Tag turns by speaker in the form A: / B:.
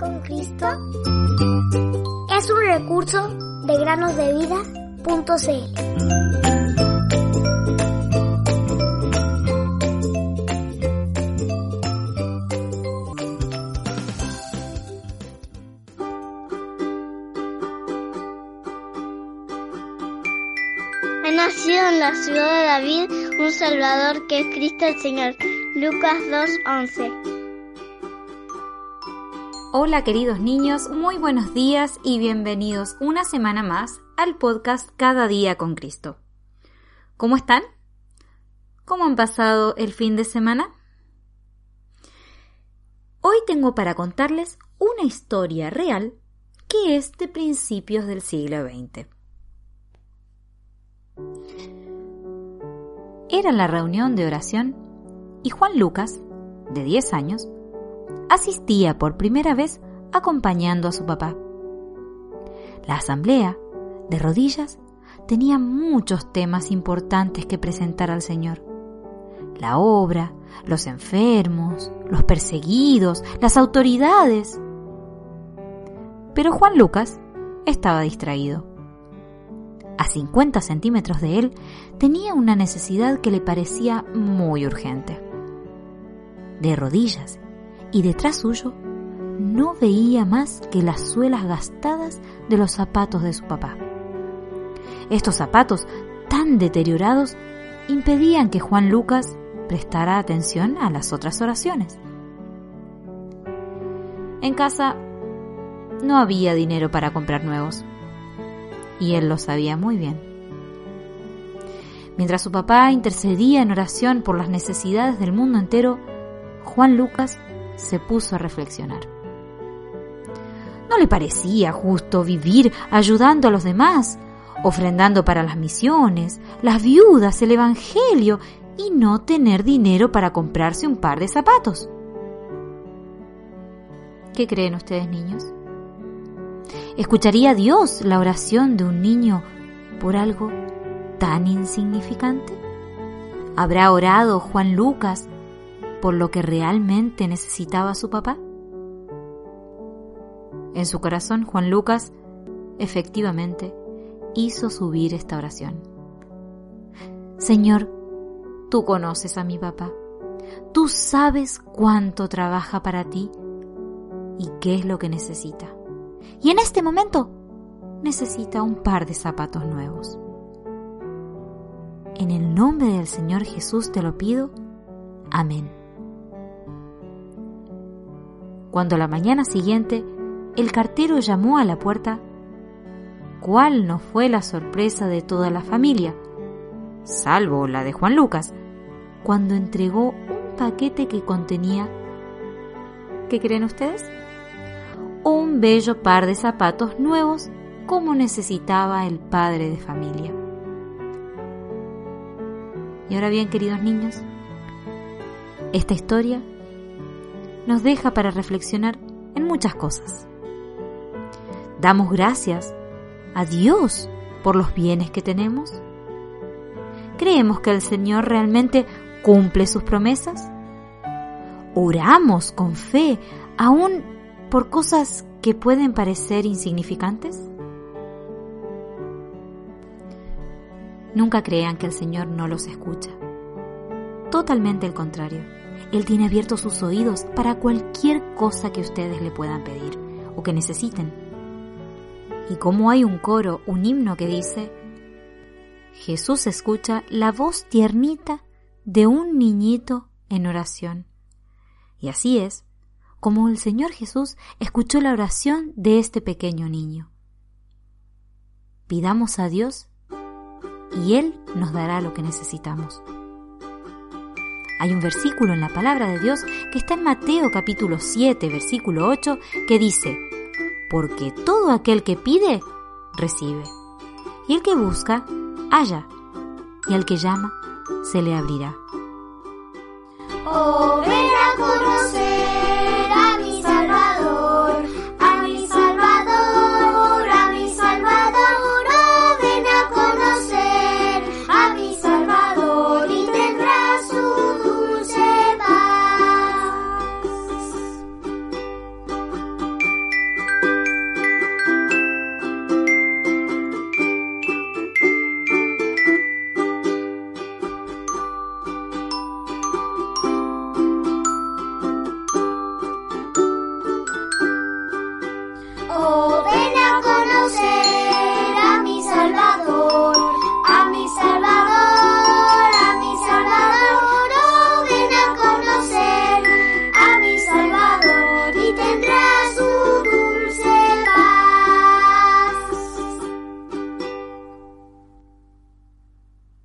A: con Cristo es un recurso de granosdevida.cl.
B: Nacido en la ciudad de David un Salvador que es Cristo el Señor. Lucas 2.11
C: Hola queridos niños, muy buenos días y bienvenidos una semana más al podcast Cada día con Cristo. ¿Cómo están? ¿Cómo han pasado el fin de semana? Hoy tengo para contarles una historia real que es de principios del siglo XX. Era la reunión de oración y Juan Lucas, de 10 años, asistía por primera vez acompañando a su papá. La asamblea, de rodillas, tenía muchos temas importantes que presentar al Señor. La obra, los enfermos, los perseguidos, las autoridades. Pero Juan Lucas estaba distraído. A 50 centímetros de él tenía una necesidad que le parecía muy urgente. De rodillas y detrás suyo no veía más que las suelas gastadas de los zapatos de su papá. Estos zapatos tan deteriorados impedían que Juan Lucas prestara atención a las otras oraciones. En casa no había dinero para comprar nuevos, y él lo sabía muy bien. Mientras su papá intercedía en oración por las necesidades del mundo entero, Juan Lucas se puso a reflexionar. ¿No le parecía justo vivir ayudando a los demás, ofrendando para las misiones, las viudas, el Evangelio y no tener dinero para comprarse un par de zapatos? ¿Qué creen ustedes, niños? ¿Escucharía Dios la oración de un niño por algo tan insignificante? ¿Habrá orado Juan Lucas por lo que realmente necesitaba su papá? En su corazón, Juan Lucas efectivamente hizo subir esta oración. Señor, tú conoces a mi papá. Tú sabes cuánto trabaja para ti y qué es lo que necesita. Y en este momento necesita un par de zapatos nuevos. En el nombre del Señor Jesús te lo pido. Amén. Cuando la mañana siguiente el cartero llamó a la puerta, ¿cuál no fue la sorpresa de toda la familia, salvo la de Juan Lucas, cuando entregó un paquete que contenía, ¿qué creen ustedes? Un bello par de zapatos nuevos como necesitaba el padre de familia. Y ahora bien, queridos niños, esta historia nos deja para reflexionar en muchas cosas. Damos gracias a Dios por los bienes que tenemos. ¿Creemos que el Señor realmente cumple sus promesas? ¿Oramos con fe aún por cosas que pueden parecer insignificantes? Nunca crean que el Señor no los escucha. Totalmente el contrario. Él tiene abiertos sus oídos para cualquier cosa que ustedes le puedan pedir o que necesiten. Y como hay un coro, un himno que dice, Jesús escucha la voz tiernita de un niñito en oración. Y así es como el Señor Jesús escuchó la oración de este pequeño niño. Pidamos a Dios y Él nos dará lo que necesitamos. Hay un versículo en la palabra de Dios que está en Mateo capítulo 7, versículo 8, que dice, porque todo aquel que pide, recibe, y el que busca, halla, y al que llama, se le abrirá.
A: Oh.